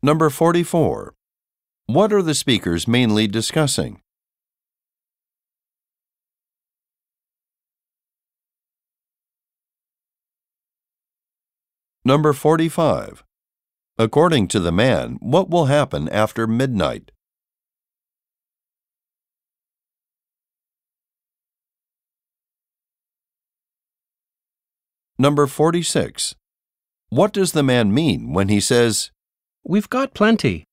Number 44. What are the speakers mainly discussing? Number 45. According to the man, what will happen after midnight? Number 46. What does the man mean when he says, We've got plenty.